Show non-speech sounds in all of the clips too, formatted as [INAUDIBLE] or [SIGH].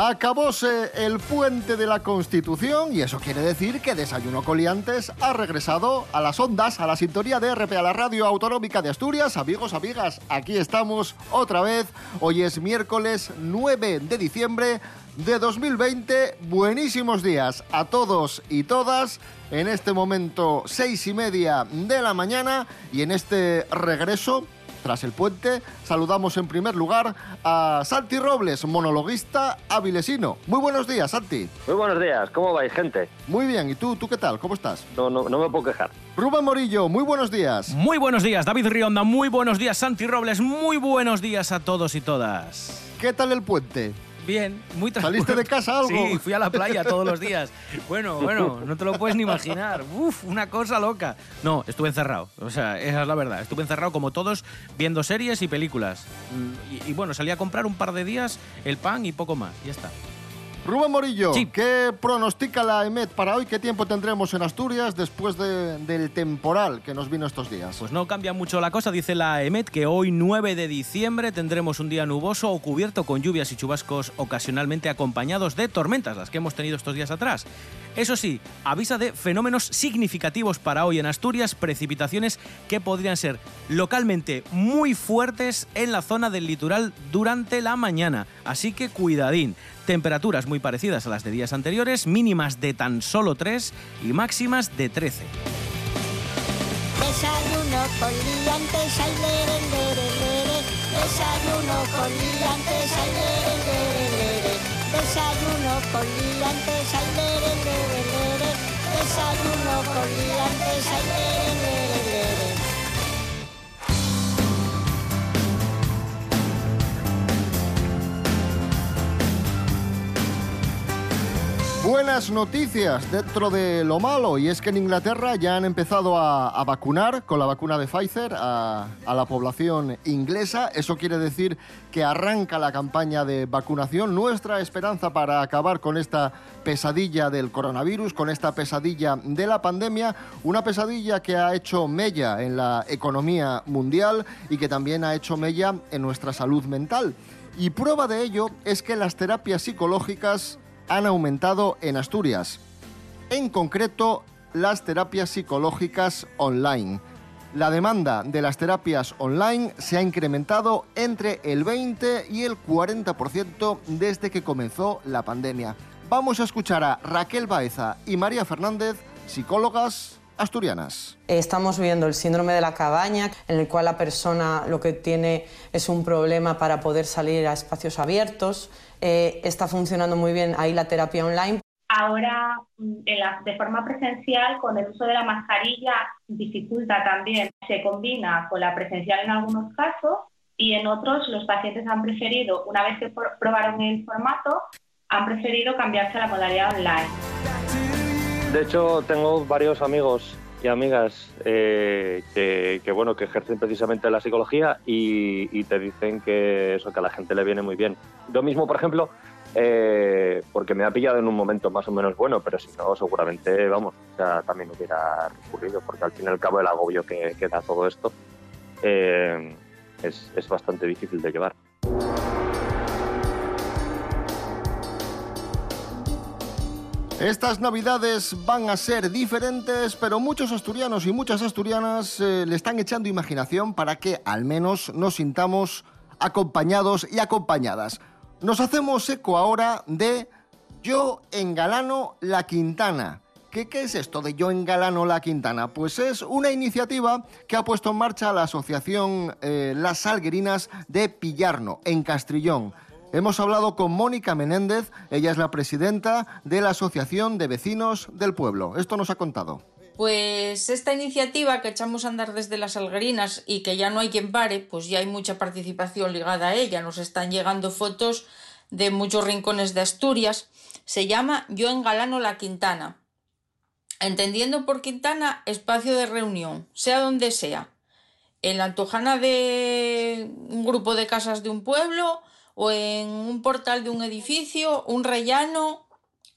Acabóse el puente de la Constitución y eso quiere decir que Desayuno Coliantes ha regresado a las ondas, a la sintonía de RP, a la Radio Autonómica de Asturias. Amigos, amigas, aquí estamos otra vez. Hoy es miércoles 9 de diciembre de 2020. Buenísimos días a todos y todas. En este momento, seis y media de la mañana y en este regreso tras el puente, saludamos en primer lugar a Santi Robles, monologuista avilesino. Muy buenos días, Santi. Muy buenos días, ¿cómo vais, gente? Muy bien, ¿y tú? ¿Tú qué tal? ¿Cómo estás? No, no, no me puedo quejar. Rubén Morillo, muy buenos días. Muy buenos días, David Rionda, muy buenos días, Santi Robles, muy buenos días a todos y todas. ¿Qué tal el puente? Bien, muy tranquilo. ¿Saliste de casa algo? Sí, fui a la playa todos los días. Bueno, bueno, no te lo puedes ni imaginar. Uf, una cosa loca. No, estuve encerrado. O sea, esa es la verdad. Estuve encerrado como todos viendo series y películas. Y, y bueno, salí a comprar un par de días el pan y poco más. Ya está. Rubén Morillo, ¿qué pronostica la EMET para hoy? ¿Qué tiempo tendremos en Asturias después del temporal que nos vino estos días? Pues no cambia mucho la cosa, dice la EMET que hoy 9 de diciembre tendremos un día nuboso o cubierto con lluvias y chubascos ocasionalmente acompañados de tormentas, las que hemos tenido estos días atrás. Eso sí, avisa de fenómenos significativos para hoy en Asturias, precipitaciones que podrían ser localmente muy fuertes en la zona del litoral durante la mañana. Así que cuidadín. Temperaturas muy parecidas a las de días anteriores, mínimas de tan solo 3 y máximas de 13. Desayuno con. Desayuno con. Desayuno con liantes, ay, lere, lere, lere. Desayuno con liantes, lere, lere, lere. Buenas noticias dentro de lo malo y es que en Inglaterra ya han empezado a, vacunar con la vacuna de Pfizer a, a, la población inglesa. Eso quiere decir que arranca la campaña de vacunación. Nuestra esperanza para acabar con esta pesadilla del coronavirus, con esta pesadilla de la pandemia, una pesadilla que ha hecho mella en la economía mundial y que también ha hecho mella en nuestra salud mental. Y prueba de ello es que las terapias psicológicas han aumentado en Asturias. En concreto, las terapias psicológicas online. La demanda de las terapias online se ha incrementado entre el 20 y el 40% desde que comenzó la pandemia. Vamos a escuchar a Raquel Baeza y María Fernández, psicólogas asturianas. Estamos viendo el síndrome de la cabaña, en el cual la persona lo que tiene es un problema para poder salir a espacios abiertos. Eh, está funcionando muy bien ahí la terapia online. Ahora, de forma presencial, con el uso de la mascarilla, dificulta también. Se combina con la presencial en algunos casos y en otros los pacientes han preferido, una vez que probaron el formato, han preferido cambiarse a la modalidad online. De hecho, tengo varios amigos y amigas eh, que, bueno que ejercen precisamente la psicología y, te dicen que eso que a la gente le viene muy bien. Yo mismo, por ejemplo, eh, porque me ha pillado en un momento más o menos bueno, pero si no, seguramente, vamos, ya también hubiera recurrido, porque al fin y al cabo el agobio que, da todo esto eh, es, es bastante difícil de llevar. Estas navidades van a ser diferentes, pero muchos asturianos y muchas asturianas eh, le están echando imaginación para que al menos nos sintamos acompañados y acompañadas. Nos hacemos eco ahora de Yo engalano la Quintana. ¿Qué, ¿Qué, es esto de Yo engalano la Quintana? Pues es una iniciativa que ha puesto en marcha la asociación eh, Las Salguerinas de Pillarno, en Castrillón. Hemos hablado con Mónica Menéndez, ella es la presidenta de la Asociación de Vecinos del Pueblo. Esto nos ha contado. Pues esta iniciativa que echamos a andar desde las Algerinas y que ya no hay quien pare, pues ya hay mucha participación ligada a ella. Nos están llegando fotos de muchos rincones de Asturias. Se llama Yo engalano la Quintana. Entendiendo por Quintana espacio de reunión, sea donde sea. En la Antojana de un grupo de casas de un pueblo, o en un portal de un edificio, un rellano,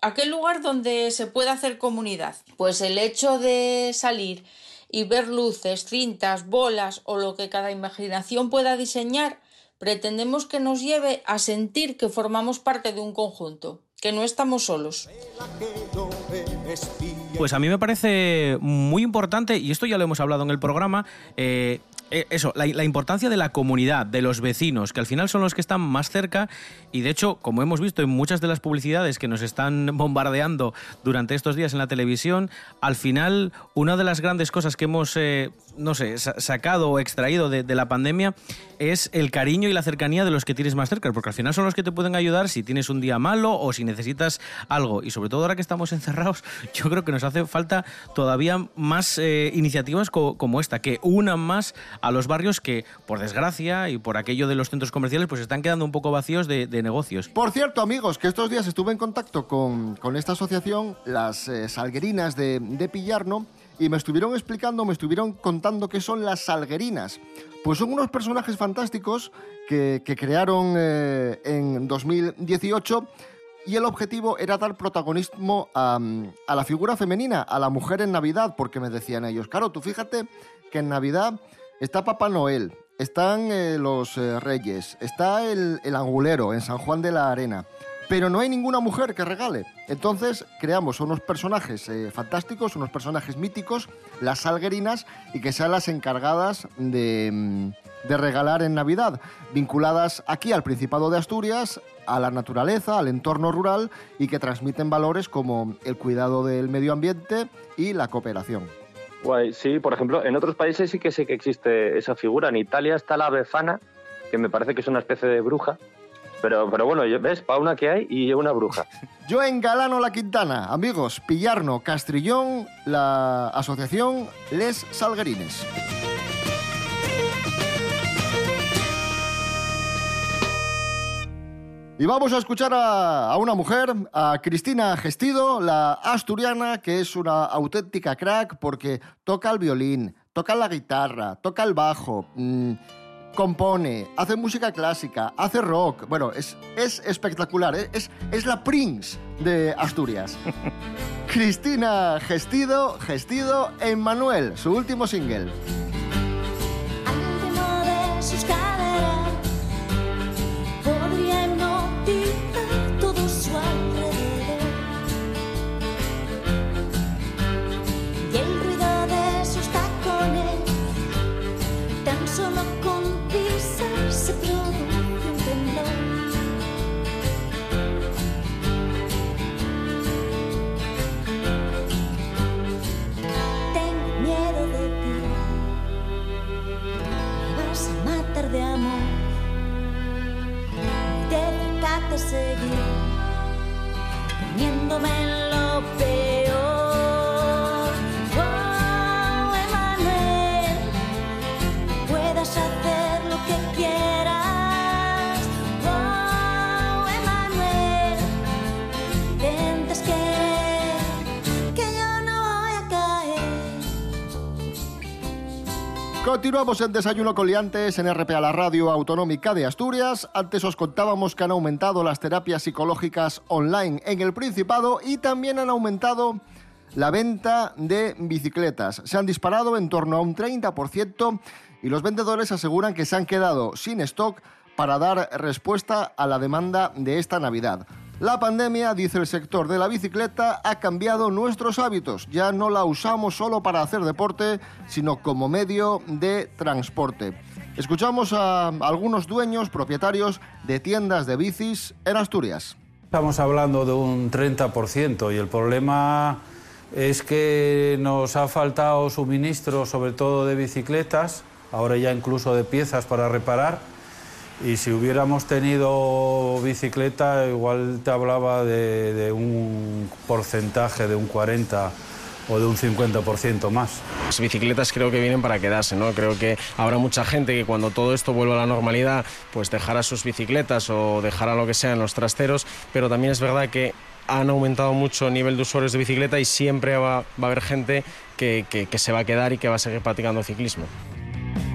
aquel lugar donde se puede hacer comunidad. Pues el hecho de salir y ver luces, cintas, bolas o lo que cada imaginación pueda diseñar, pretendemos que nos lleve a sentir que formamos parte de un conjunto, que no estamos solos. Pues a mí me parece muy importante, y esto ya lo hemos hablado en el programa, eh, eh, eso, la, importancia de la comunidad, de los vecinos, que al final son los que están más cerca y de hecho, como hemos visto en muchas de las publicidades que nos están [LAUGHS] bombardeando durante estos días en la televisión, al final una de las grandes cosas que hemos, eh, no sé, sacado o extraído de, de, la pandemia es el cariño y la cercanía de los que tienes más cerca, porque al final son los que te pueden ayudar si tienes un día malo o si necesitas algo. Y sobre todo ahora que estamos [LAUGHS] encerrados, yo creo que nos hace falta todavía más eh, iniciativas co como esta, que unan más a los barrios que, por desgracia y por aquello de los centros comerciales, pues están quedando un poco vacíos de, negocios. Por cierto, amigos, que estos días estuve en contacto con, con esta asociación, las eh, Salguerinas de, de Pillarno, y me estuvieron explicando, me estuvieron contando qué son las salguerinas. Pues son unos personajes fantásticos que, que crearon eh, en 2018 y el objetivo era dar protagonismo a, la figura femenina, a la mujer en Navidad, porque me decían ellos, claro, tú fíjate que en Navidad está Papá Noel, están eh, los eh, Reyes, está el, angulero en San Juan de la Arena, pero no hay ninguna mujer que regale. Entonces creamos unos personajes eh, fantásticos, unos personajes míticos, las salguerinas, y que sean las encargadas de, de, regalar en Navidad, vinculadas aquí al Principado de Asturias, a la naturaleza, al entorno rural, y que transmiten valores como el cuidado del medio ambiente y la cooperación. Guay, sí, por ejemplo, en otros países sí que sé que existe esa figura. En Italia está la befana, que me parece que es una especie de bruja, pero, pero bueno, ves, para una que hay y una bruja. [LAUGHS] Yo engalano la Quintana, amigos, Pillarno, Castrillón, la asociación Les Salguerines. Y vamos a escuchar a, a, una mujer, a Cristina Gestido, la asturiana, que es una auténtica crack porque toca el violín, toca la guitarra, toca el bajo. Mmm, compone, hace música clásica, hace rock. Bueno, es, es espectacular, ¿eh? es, es la Prince de Asturias. [LAUGHS] Cristina Gestido, Gestido Emmanuel, su último single. de Déjate seguir poniéndome en lo Continuamos en Desayuno con Liantes en RPA, la radio autonómica de Asturias. Antes os contábamos que han aumentado las terapias psicológicas online en el Principado y también han aumentado la venta de bicicletas. Se han disparado en torno a un 30% y los vendedores aseguran que se han quedado sin stock para dar respuesta a la demanda de esta Navidad. La pandemia, dice el sector de la bicicleta, ha cambiado nuestros hábitos. Ya no la usamos solo para hacer deporte, sino como medio de transporte. Escuchamos a algunos dueños, propietarios de tiendas de bicis en Asturias. Estamos hablando de un 30% y el problema es que nos ha faltado suministro, sobre todo de bicicletas, ahora ya incluso de piezas para reparar y si hubiéramos tenido bicicleta, igual te hablaba de, de, un porcentaje de un 40 o de un 50% más. Las bicicletas creo que vienen para quedarse, ¿no? Creo que habrá mucha gente que cuando todo esto vuelva a la normalidad, pues dejará sus bicicletas o dejará lo que sea en los trasteros, pero también es verdad que han aumentado mucho el nivel de usuarios de bicicleta y siempre va, va a haber gente que, que, que se va a quedar y que va a seguir practicando ciclismo.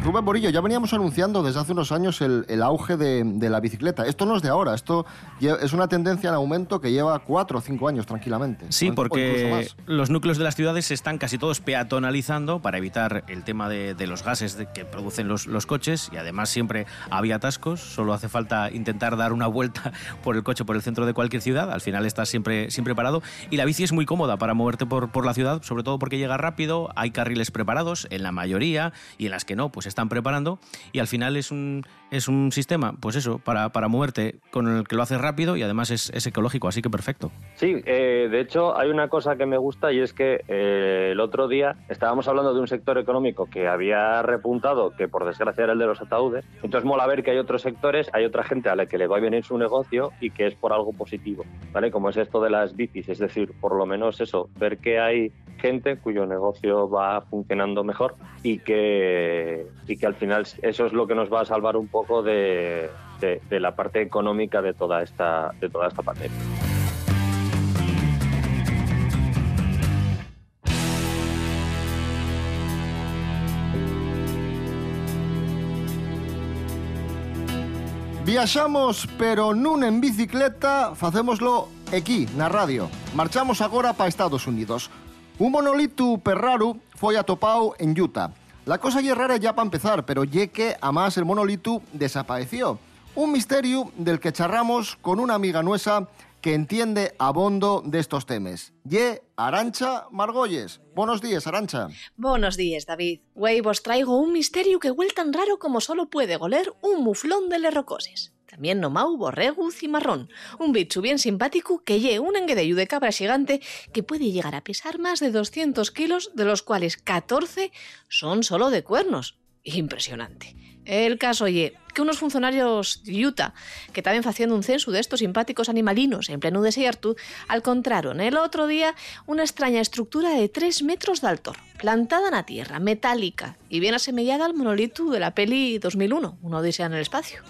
Rubén Borillo, ya veníamos anunciando desde hace unos años el, el auge de, de la bicicleta. Esto no es de ahora, esto es una tendencia en aumento que lleva cuatro o cinco años tranquilamente. Sí, porque los núcleos de las ciudades se están casi todos peatonalizando para evitar el tema de, de los gases que producen los, los coches y además siempre había atascos, solo hace falta intentar dar una vuelta [LAUGHS] por el coche por el centro de cualquier ciudad, al final estás siempre, siempre parado y la bici es muy cómoda para moverte por, por la ciudad, sobre todo porque llega rápido, hay carriles preparados en la mayoría y en las que no, pues están preparando y al final es un, es un sistema, pues eso, para, para moverte con el que lo haces rápido y además es, es ecológico, así que perfecto. Sí, eh, de hecho hay una cosa que me gusta y es que eh, el otro día estábamos hablando de un sector económico que había repuntado, que por desgracia era el de los ataúdes. Entonces mola ver que hay otros sectores, hay otra gente a la que le va a venir su negocio y que es por algo positivo, ¿vale? Como es esto de las bicis, es decir, por lo menos eso, ver que hay gente cuyo negocio va funcionando mejor y que, y que al final eso es lo que nos va a salvar un poco de, de- de la parte económica de toda esta, de toda esta pandemia. Viaxamos, pero nun en bicicleta, facémoslo aquí, na radio. Marchamos agora para Estados Unidos. Un monolito perraru foi atopado en Utah. La cosa lle rara ya para empezar, pero lle que, a más, el monolito desapareció. Un misterio del que charramos con una amiga nuestra que entiende abondo de estos temas. Ye Arancha Margolles. Buenos días, Arancha. Buenos días, David. Güey, vos traigo un misterio que huele tan raro como solo puede goler un muflón de lerrocoses. También nomau borrego cimarrón, un bicho bien simpático que lle un enguedello de cabra gigante que puede llegar a pesar más de 200 kilos, de los cuales 14 son solo de cuernos. Impresionante. El caso ye que unos funcionarios de Utah que estaban haciendo un censo de estos simpáticos animalinos en pleno desierto, encontraron el otro día una extraña estructura de 3 metros de altor, plantada en la tierra, metálica y bien asemejada al monolito de la peli 2001, una odisea en el espacio.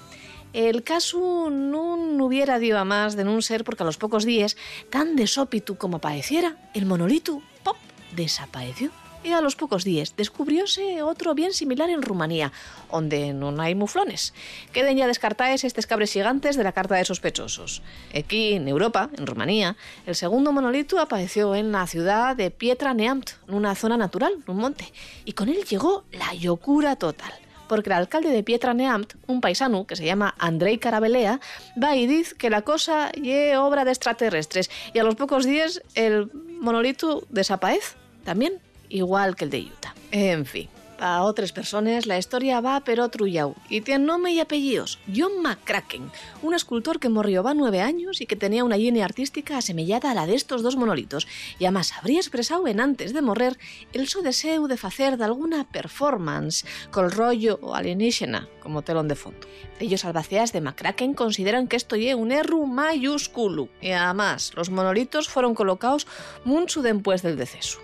El caso no hubiera dio a más de no ser porque a los pocos días, tan de sópitu como pareciera, el monolito, pop, desapareció. Y a los pocos días descubrióse otro bien similar en Rumanía, donde no hay muflones. Queden ya descartados estos cabres gigantes de la carta de sospechosos. Aquí, en Europa, en Rumanía, el segundo monolito apareció en la ciudad de Pietra Neamt, en una zona natural, en un monte. Y con él llegó la locura total porque el alcalde de Pietra Neamt, un paisano que se llama Andrei Carabelea, va y dice que la cosa ye obra de extraterrestres y a los pocos días el monolito desaparece también, igual que el de Utah. En fin. Para otras personas la historia va pero trullau y tiene nombre y apellidos. John McCracken, un escultor que murió va nueve años y que tenía una línea artística asemellada a la de estos dos monolitos y además habría expresado en antes de morrer el su deseo de hacer alguna performance col rollo alienígena como telón de fondo. Ellos albaceas de McCracken consideran que esto es un erru mayúsculo y además los monolitos fueron colocados mucho después del deceso.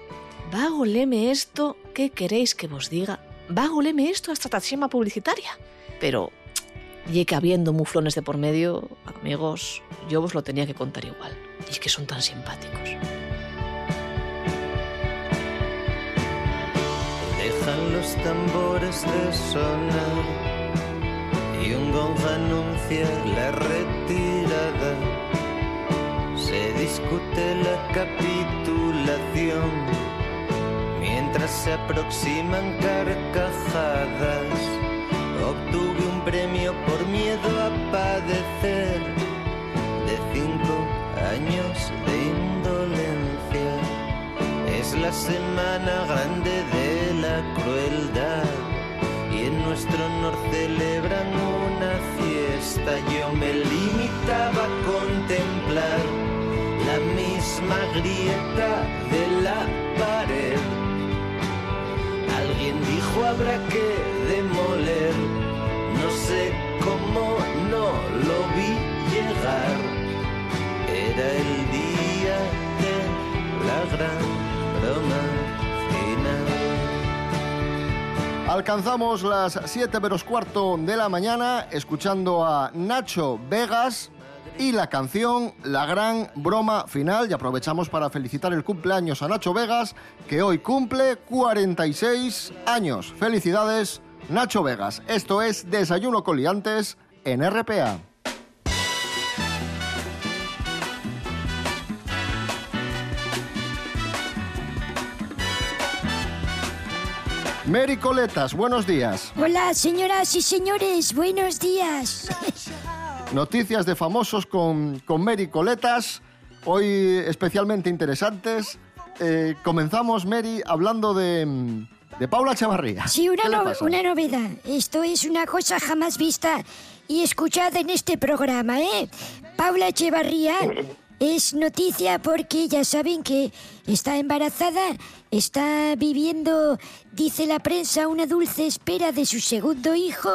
Vágoleme esto, ¿qué queréis que vos diga? Vágoleme esto hasta taxema publicitaria. Pero, y que habiendo muflones de por medio, amigos, yo vos lo tenía que contar igual. Y es que son tan simpáticos. Dejan los tambores de sonar y un gong anuncia la retirada. Se discute la capitulación mientras se aproximan carcajadas. Obtuve un premio por miedo a padecer de cinco años de indolencia. Es la semana grande de la crueldad y en nuestro honor celebran una fiesta. Yo me limitaba a contemplar la misma grieta de la. Alguien dijo habrá que demoler, no sé cómo no lo vi llegar. Era el día de la gran broma final. Alcanzamos las 7 menos cuarto de la mañana escuchando a Nacho Vegas y la canción La Gran Broma Final. Y aprovechamos para felicitar el cumpleaños a Nacho Vegas, que hoy cumple 46 años. Felicidades, Nacho Vegas. Esto es Desayuno con Liantes en RPA. Mary Coletas, buenos días. Hola, señoras y señores, buenos días. [LAUGHS] Noticias de famosos con, con Mary Coletas, hoy especialmente interesantes. Eh, comenzamos, Mary, hablando de, de Paula Echevarría. Sí, una, ¿Qué le no- una novedad. Esto es una cosa jamás vista y escuchada en este programa, ¿eh? Paula Echevarría es noticia porque ya saben que está embarazada, está viviendo, dice la prensa, una dulce espera de su segundo hijo,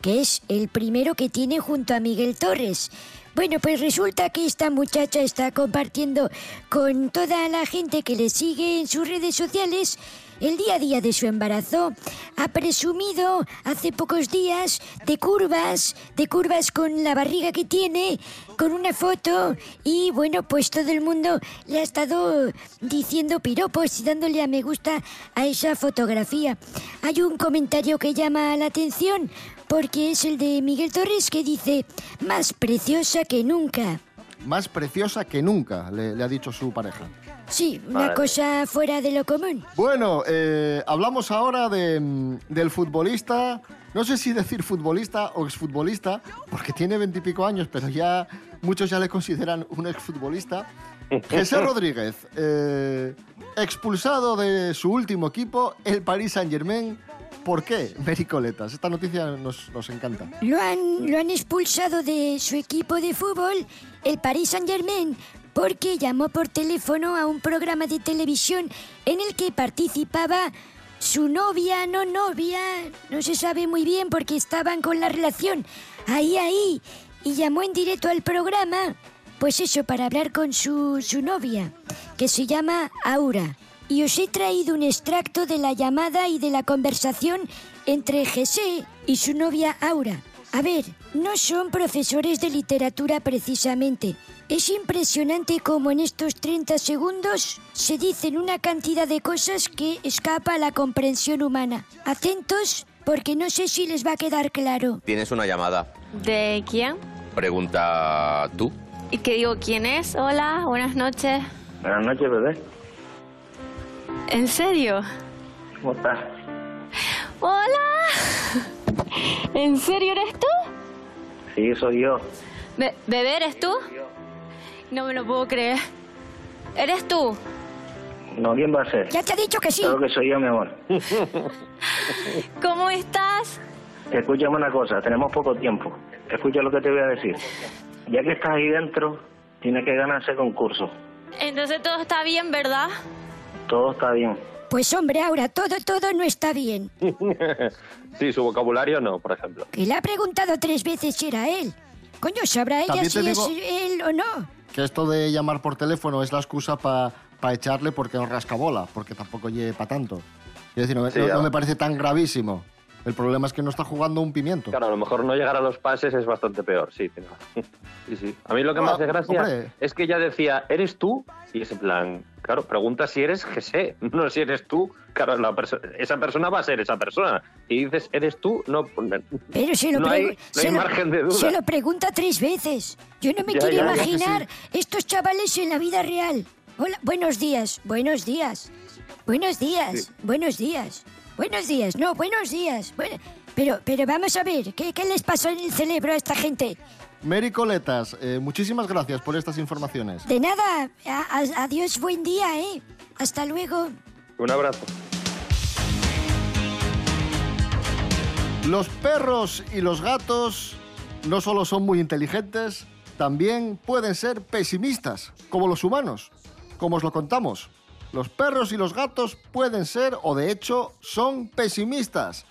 que es el primero que tiene junto a Miguel Torres. Bueno, pues resulta que esta muchacha está compartiendo con toda la gente que le sigue en sus redes sociales el día a día de su embarazo. Ha presumido hace pocos días de curvas, de curvas con la barriga que tiene, con una foto y bueno, pues todo el mundo le ha estado diciendo piropos y dándole a me gusta a esa fotografía. Hay un comentario que llama la atención porque es el de Miguel Torres que dice, más preciosa que nunca. Más preciosa que nunca, le, le ha dicho su pareja. Sí, una Vale. cosa fuera de lo común. Bueno, eh, hablamos ahora de, del futbolista, no sé si decir futbolista o exfutbolista, porque tiene veintipico años, pero ya muchos ya le consideran un exfutbolista. [LAUGHS] José Rodríguez, eh, expulsado de su último equipo, el Paris Saint-Germain. ¿Por qué? Mericoletas, esta noticia nos, nos encanta. Lo han, lo han expulsado de su equipo de fútbol, el Paris Saint-Germain, porque llamó por teléfono a un programa de televisión en el que participaba su novia, no novia, no se sabe muy bien porque estaban con la relación ahí, ahí, y llamó en directo al programa, pues eso, para hablar con su, su novia, que se llama Aura. Y os he traído un extracto de la llamada y de la conversación entre José y su novia Aura. A ver, no son profesores de literatura precisamente. Es impresionante cómo en estos 30 segundos se dicen una cantidad de cosas que escapa a la comprensión humana. Atentos, porque no sé si les va a quedar claro. Tienes una llamada. ¿De quién? Pregunta tú. ¿Y qué digo quién es? Hola, buenas noches. Buenas noches, bebé. ¿En serio? ¿Cómo estás? ¡Hola! ¿En serio eres tú? Sí, soy yo. Be- ¿Bebé eres tú? No me lo puedo creer. ¿Eres tú? No, ¿quién va a ser? Ya te ha dicho que sí. Creo que soy yo, mi amor. [LAUGHS] ¿Cómo estás? Escúchame una cosa, tenemos poco tiempo. Escucha lo que te voy a decir. Ya que estás ahí dentro, tienes que ganar ese concurso. Entonces todo está bien, ¿verdad? Todo está bien. Pues hombre, Aura, todo, todo no está bien. [LAUGHS] sí, su vocabulario no, por ejemplo. Que le ha preguntado tres veces si era él. Coño, ¿sabrá ella si es él o no? Que esto de llamar por teléfono es la excusa para echarle porque no rascabola, porque tampoco lleve para tanto. Es decir, no, Sí, no- ya. no me parece tan gravísimo. El problema es que no está jugando un pimiento. Claro, a lo mejor no llegar a los pases es bastante peor, sí. tiene razón. [LAUGHS] sí, sí. A mí lo que me Ah, hace gracia hombre. es que ella decía, ¿eres tú? Y es en plan, claro, pregunta si eres José, [LAUGHS] no si eres tú. Claro, la perso- esa persona va a ser esa persona. Y dices, ¿eres tú? No, Pero se lo, no hay, no se hay lo- margen de duda. se lo pregunta tres veces. Yo no me Ya, quiero ya, ya que imaginar estos chavales en la vida real. Hola, buenos días, buenos días. Buenos días, Sí. buenos días. Buenos días, no, buenos días. Bueno, pero, pero vamos a ver, ¿qué, qué les pasó en el cerebro a esta gente? Mary Coletas, eh, muchísimas gracias por estas informaciones. De nada, a- a- adiós, buen día, ¿eh? Hasta luego. Un abrazo. Los perros y los gatos no solo son muy inteligentes, también pueden ser pesimistas, como los humanos. Como os lo contamos, los perros y los gatos pueden ser, o de hecho, son pesimistas.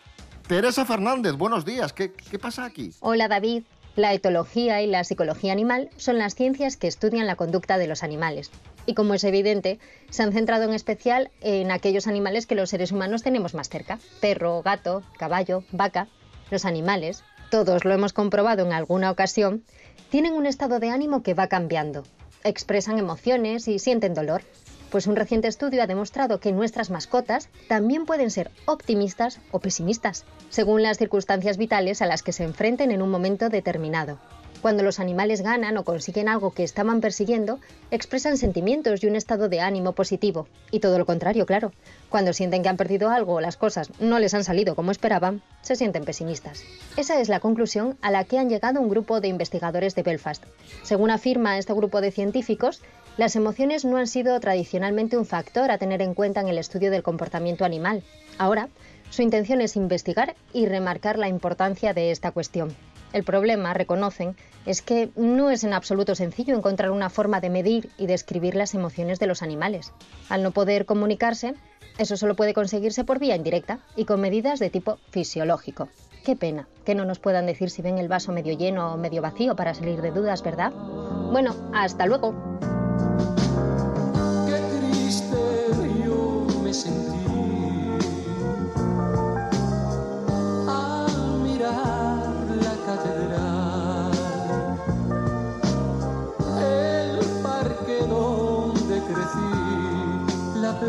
Teresa Fernández, buenos días. ¿Qué, qué pasa aquí? Hola David. La etología y la psicología animal son las ciencias que estudian la conducta de los animales. Y como es evidente, se han centrado en especial en aquellos animales que los seres humanos tenemos más cerca. Perro, gato, caballo, vaca. Los animales, todos lo hemos comprobado en alguna ocasión, tienen un estado de ánimo que va cambiando. Expresan emociones y sienten dolor. Pues un reciente estudio ha demostrado que nuestras mascotas también pueden ser optimistas o pesimistas, según las circunstancias vitales a las que se enfrenten en un momento determinado. Cuando los animales ganan o consiguen algo que estaban persiguiendo, expresan sentimientos y un estado de ánimo positivo. Y todo lo contrario, claro. Cuando sienten que han perdido algo o las cosas no les han salido como esperaban, se sienten pesimistas. Esa es la conclusión a la que han llegado un grupo de investigadores de Belfast. Según afirma este grupo de científicos, las emociones no han sido tradicionalmente un factor a tener en cuenta en el estudio del comportamiento animal. Ahora, su intención es investigar y remarcar la importancia de esta cuestión. El problema, reconocen, es que no es en absoluto sencillo encontrar una forma de medir y describir las emociones de los animales. Al no poder comunicarse, eso solo puede conseguirse por vía indirecta y con medidas de tipo fisiológico. Qué pena que no nos puedan decir si ven el vaso medio lleno o medio vacío para salir de dudas, ¿verdad? Bueno, hasta luego.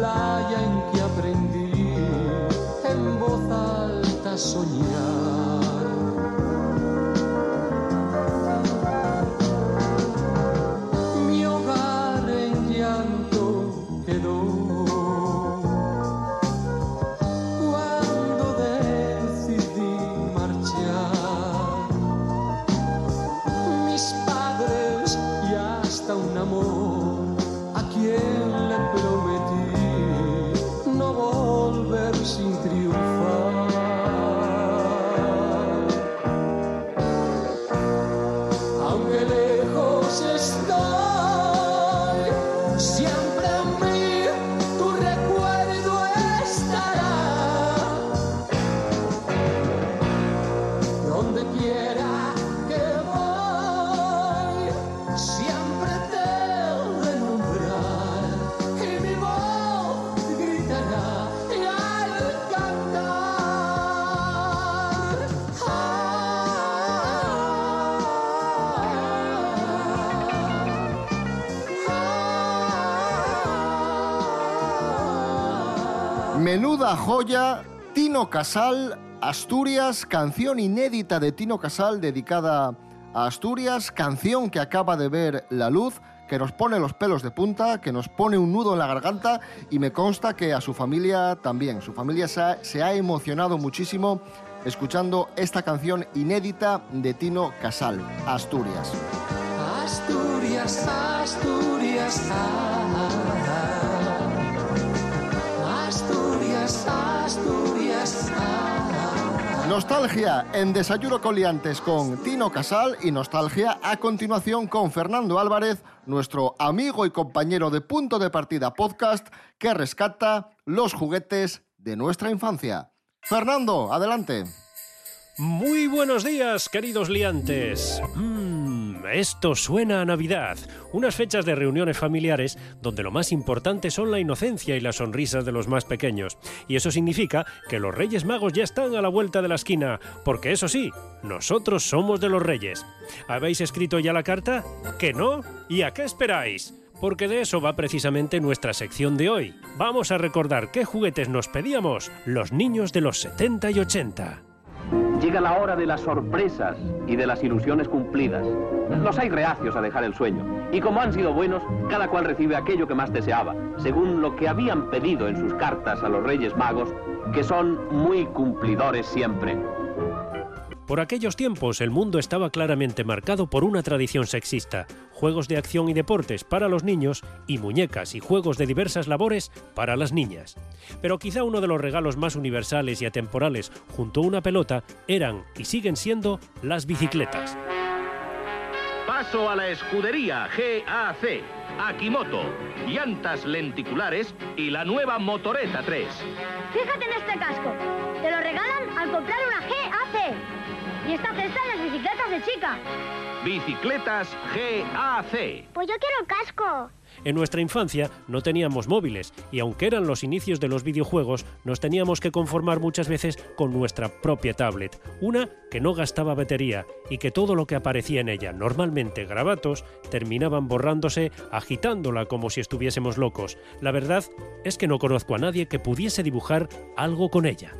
Playa en que aprendí en voz alta a Menuda joya, Tino Casal, Asturias, canción inédita de Tino Casal dedicada a Asturias, canción que acaba de ver la luz, que nos pone los pelos de punta, que nos pone un nudo en la garganta y me consta que a su familia también. Su familia se ha, se ha emocionado muchísimo escuchando esta canción inédita de Tino Casal, Asturias. Asturias, Asturias, ah, Asturias, Nostalgia en Desayuno con Liantes con Tino Casal y nostalgia a continuación con Fernando Álvarez, nuestro amigo y compañero de Punto de Partida Podcast que rescata los juguetes de nuestra infancia. Fernando, adelante. Muy buenos días, queridos liantes. Mm, esto suena a Navidad, unas fechas de reuniones familiares donde lo más importante son la inocencia y las sonrisas de los más pequeños. Y eso significa que los Reyes Magos ya están a la vuelta de la esquina, porque eso sí, nosotros somos de los Reyes. ¿Habéis escrito ya la carta? ¿Que no? ¿Y a qué esperáis? Porque de eso va precisamente nuestra sección de hoy. Vamos a recordar qué juguetes nos pedíamos los niños de los 70 y 80. Llega la hora de las sorpresas y de las ilusiones cumplidas. Los hay reacios a dejar el sueño. Y como han sido buenos, cada cual recibe aquello que más deseaba, según lo que habían pedido en sus cartas a los Reyes Magos, que son muy cumplidores siempre. Por aquellos tiempos el mundo estaba claramente marcado por una tradición sexista, juegos de acción y deportes para los niños y muñecas y juegos de diversas labores para las niñas. Pero quizá uno de los regalos más universales y atemporales junto a una pelota eran y siguen siendo las bicicletas. Paso a la escudería GAC, Akimoto, llantas lenticulares y la nueva Motoreta 3. Fíjate en este casco. Te lo regalan al comprar una GAC. Y esta cesta en las bicicletas de chica. Bicicletas GAC. Pues yo quiero el casco. En nuestra infancia no teníamos móviles y aunque eran los inicios de los videojuegos, nos teníamos que conformar muchas veces con nuestra propia tablet, una que no gastaba batería y que todo lo que aparecía en ella, normalmente grabatos, terminaban borrándose agitándola como si estuviésemos locos. La verdad es que no conozco a nadie que pudiese dibujar algo con ella.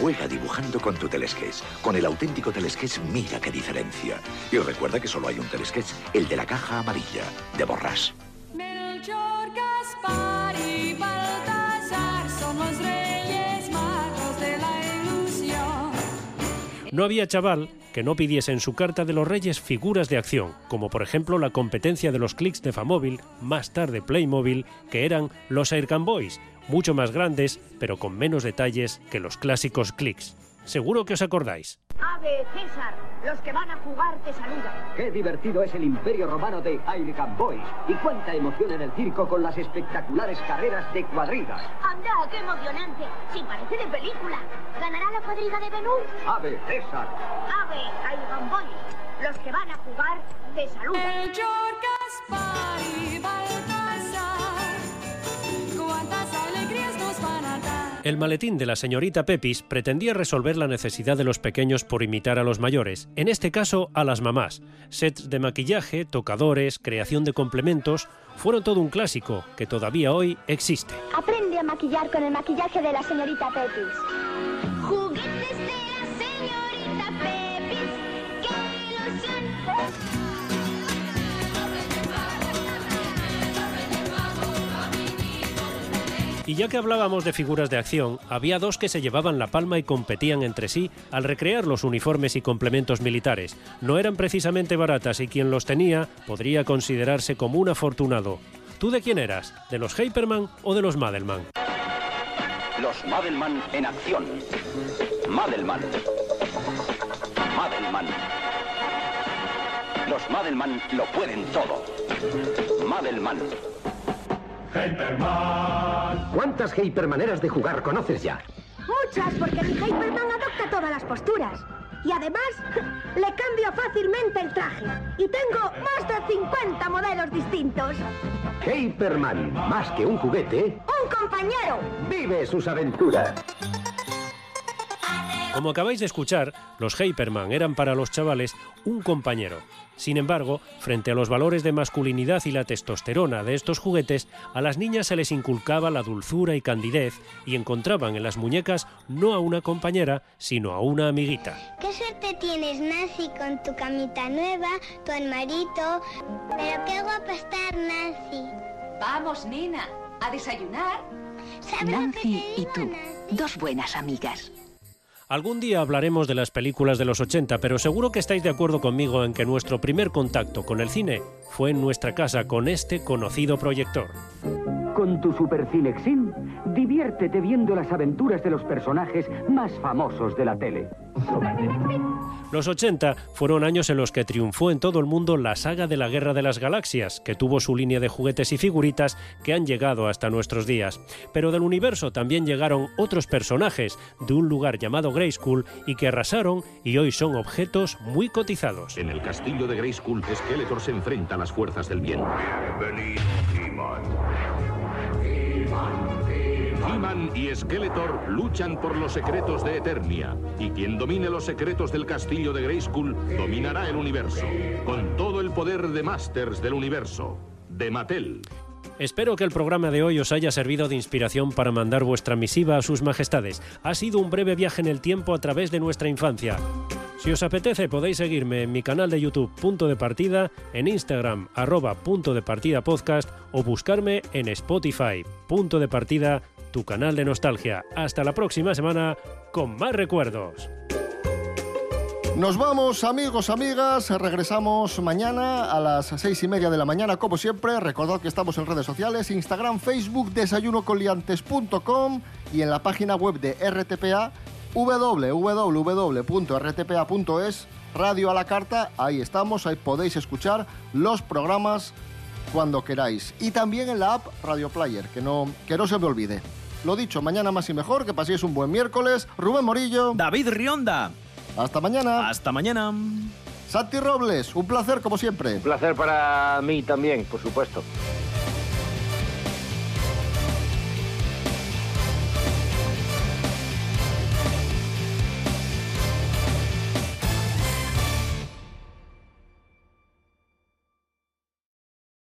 Juega dibujando con tu telesketch. Con el auténtico telesketch mira qué diferencia. Y recuerda que solo hay un telesketch, el de la caja amarilla, de Borrás. Melchor, Gaspar y Baltasar son los reyes magos de la ilusión. No había chaval que no pidiese en su carta de los Reyes figuras de acción, como por ejemplo la competencia de los clics de Famóvil, más tarde Playmobil, que eran los Aircam Boys, mucho más grandes, pero con menos detalles que los clásicos clics. Seguro que os acordáis. Ave, César, los que van a jugar te saludan. Qué divertido es el imperio romano de Aircam Boys y cuánta emoción en el circo con las espectaculares carreras de cuadrigas. Anda, qué emocionante. Si parece de película. ¿Ganará la cuadriga de Benú? Ave César. Ave, Iron Boy. Los que van a jugar te saludan. Melchor, Gaspar y Baltasar. El maletín de la señorita Pepis pretendía resolver la necesidad de los pequeños por imitar a los mayores, en este caso a las mamás. Sets de maquillaje, tocadores, creación de complementos, fueron todo un clásico que todavía hoy existe. Aprende a maquillar con el maquillaje de la señorita Pepis. Y ya que hablábamos de figuras de acción, había dos que se llevaban la palma y competían entre sí al recrear los uniformes y complementos militares. No eran precisamente baratas y quien los tenía podría considerarse como un afortunado. ¿Tú de quién eras? ¿De los Hyperman o de los Madelman? Los Madelman en acción. Madelman. Madelman. Los Madelman lo pueden todo. Madelman. ¿Cuántas Hypermaneras de jugar conoces ya? Muchas, porque mi Hyperman adopta todas las posturas. Y además, le cambio fácilmente el traje. Y tengo más de 50 modelos distintos. Hyperman, más que un juguete, ¡Un compañero! vive sus aventuras. Como acabáis de escuchar, los Hyperman eran para los chavales un compañero. Sin embargo, frente a los valores de masculinidad y la testosterona de estos juguetes, a las niñas se les inculcaba la dulzura y candidez y encontraban en las muñecas no a una compañera, sino a una amiguita. Qué suerte tienes, Nancy, con tu camita nueva, tu armarito. Pero qué guapa estar, Nancy. Vamos, nena, a desayunar. Nancy y tú, dos buenas amigas. Algún día hablaremos de las películas de los 80, pero seguro que estáis de acuerdo conmigo en que nuestro primer contacto con el cine fue en nuestra casa con este conocido proyector. Con tu Super Cinexin, diviértete viendo las aventuras de los personajes más famosos de la tele. Los 80 fueron años en los que triunfó en todo el mundo la saga de la Guerra de las Galaxias, que tuvo su línea de juguetes y figuritas que han llegado hasta nuestros días. Pero del universo también llegaron otros personajes de un lugar llamado Grayskull y que arrasaron y hoy son objetos muy cotizados. En el castillo de Grayskull, Skeletor se enfrenta a las fuerzas del bien. Y Skeletor luchan por los secretos de Eternia, y quien domine los secretos del castillo de Grayskull dominará el universo, con todo el poder de Masters del universo, de Mattel. Espero que el programa de hoy os haya servido de inspiración para mandar vuestra misiva a sus majestades. Ha sido un breve viaje en el tiempo a través de nuestra infancia. Si os apetece podéis seguirme en mi canal de YouTube Punto de Partida, en Instagram arroba Punto de Partida Podcast o buscarme en Spotify Punto de Partida, tu canal de nostalgia. Hasta la próxima semana con más recuerdos. Nos vamos, amigos, amigas. Regresamos mañana a las seis y media de la mañana, como siempre. Recordad que estamos en redes sociales: Instagram, Facebook, desayunocoliantes.com y en la página web de RTPA, www.rtpa.es, Radio a la Carta. Ahí estamos, ahí podéis escuchar los programas cuando queráis. Y también en la app Radio Player, que no, que no se me olvide. Lo dicho, mañana más y mejor, que paséis un buen miércoles. Rubén Morillo. David Rionda. Hasta mañana. Hasta mañana. Santi Robles, un placer como siempre. Un placer para mí también, por supuesto.